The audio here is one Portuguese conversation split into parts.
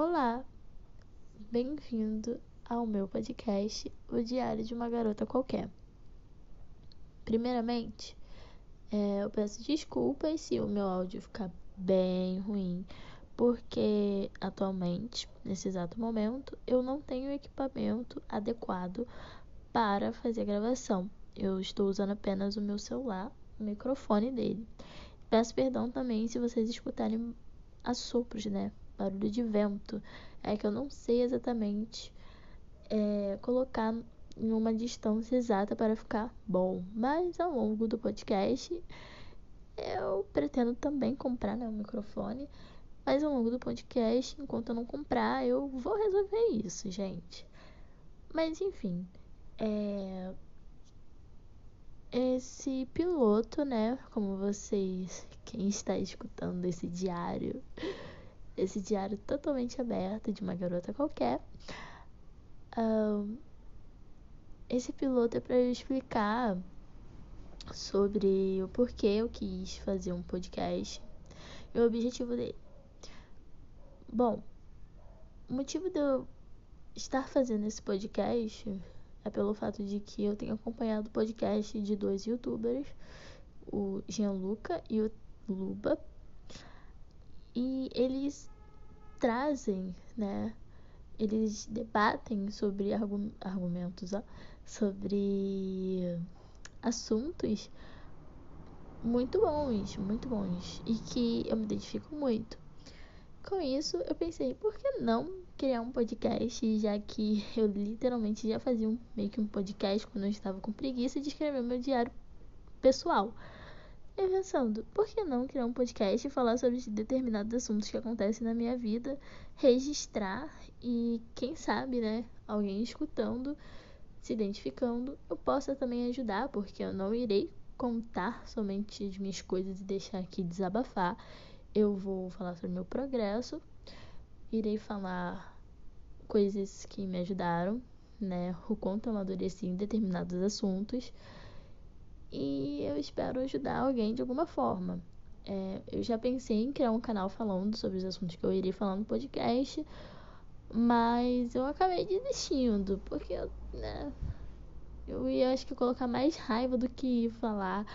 Olá, bem-vindo ao meu podcast, O Diário de uma Garota Qualquer. Primeiramente, é, eu peço desculpas se o meu áudio ficar bem ruim, porque atualmente, nesse exato momento, eu não tenho equipamento adequado para fazer a gravação. Eu estou usando apenas o meu celular, o microfone dele. Peço perdão também se vocês escutarem assopros, né? Barulho de vento. É que eu não sei exatamente é, colocar em uma distância exata para ficar bom. Mas ao longo do podcast eu pretendo também comprar né, um microfone. Mas ao longo do podcast, enquanto eu não comprar, eu vou resolver isso, gente. Mas enfim, é... esse piloto, né? Como vocês, quem está escutando esse diário, esse diário totalmente aberto de uma garota qualquer. Um, esse piloto é para eu explicar sobre o porquê eu quis fazer um podcast e o objetivo dele. Bom, o motivo de eu estar fazendo esse podcast é pelo fato de que eu tenho acompanhado o podcast de dois youtubers, o Gianluca e o Luba, e eles trazem, né? Eles debatem sobre argumentos, ó, sobre assuntos muito bons, muito bons e que eu me identifico muito. Com isso, eu pensei, por que não criar um podcast, já que eu literalmente já fazia um, meio que um podcast quando eu estava com preguiça de escrever meu diário pessoal. Eu pensando, por que não criar um podcast e falar sobre determinados assuntos que acontecem na minha vida, registrar e quem sabe, né, alguém escutando, se identificando, eu possa também ajudar, porque eu não irei contar somente as minhas coisas e deixar aqui desabafar. Eu vou falar sobre meu progresso, irei falar coisas que me ajudaram, né, o quanto eu amadureci em determinados assuntos e espero ajudar alguém de alguma forma. É, eu já pensei em criar um canal falando sobre os assuntos que eu iria falar no podcast, mas eu acabei desistindo, porque eu, né, eu ia acho que colocar mais raiva do que falar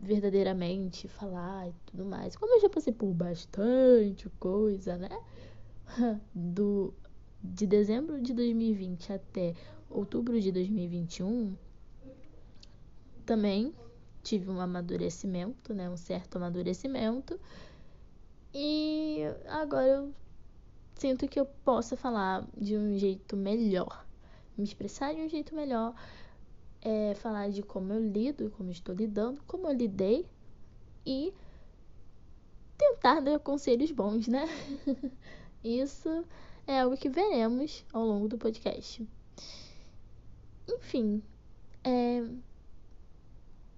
verdadeiramente, falar e tudo mais. Como eu já passei por bastante coisa, né? Do de dezembro de 2020 até outubro de 2021, também tive um amadurecimento, né, um certo amadurecimento. E agora eu sinto que eu possa falar de um jeito melhor, me expressar de um jeito melhor, é, falar de como eu lido, como eu estou lidando, como eu lidei e tentar dar conselhos bons, né? Isso é algo que veremos ao longo do podcast. Enfim, é,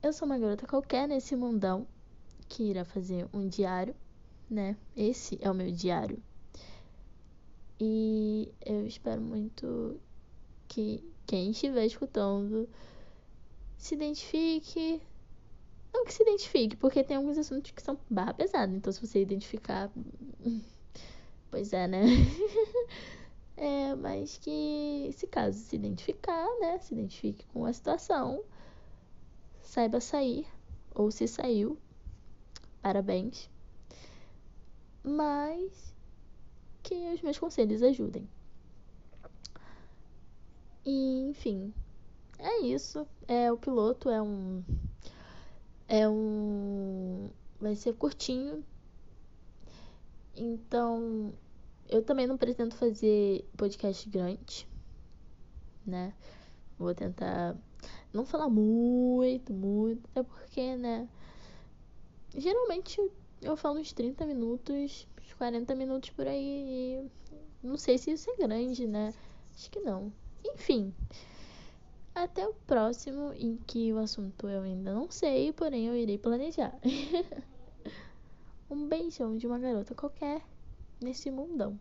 eu sou uma garota qualquer nesse mundão que irá fazer um diário, né? Esse é o meu diário. E eu espero muito que quem estiver escutando se identifique. Não que se identifique, porque tem alguns assuntos que são barra pesada. Então, se você identificar. Pois é, né? é, mas que, se caso se identificar, né? Se identifique com a situação saiba sair, ou se saiu, parabéns. Mas que os meus conselhos ajudem. E, enfim, é isso. É o piloto é um é um vai ser curtinho. Então, eu também não pretendo fazer podcast grande, né? Vou tentar não falar muito, muito, até porque, né? Geralmente eu falo uns 30 minutos, uns 40 minutos por aí. E não sei se isso é grande, né? Acho que não. Enfim. Até o próximo, em que o assunto eu ainda não sei, porém eu irei planejar. um beijão de uma garota qualquer nesse mundão.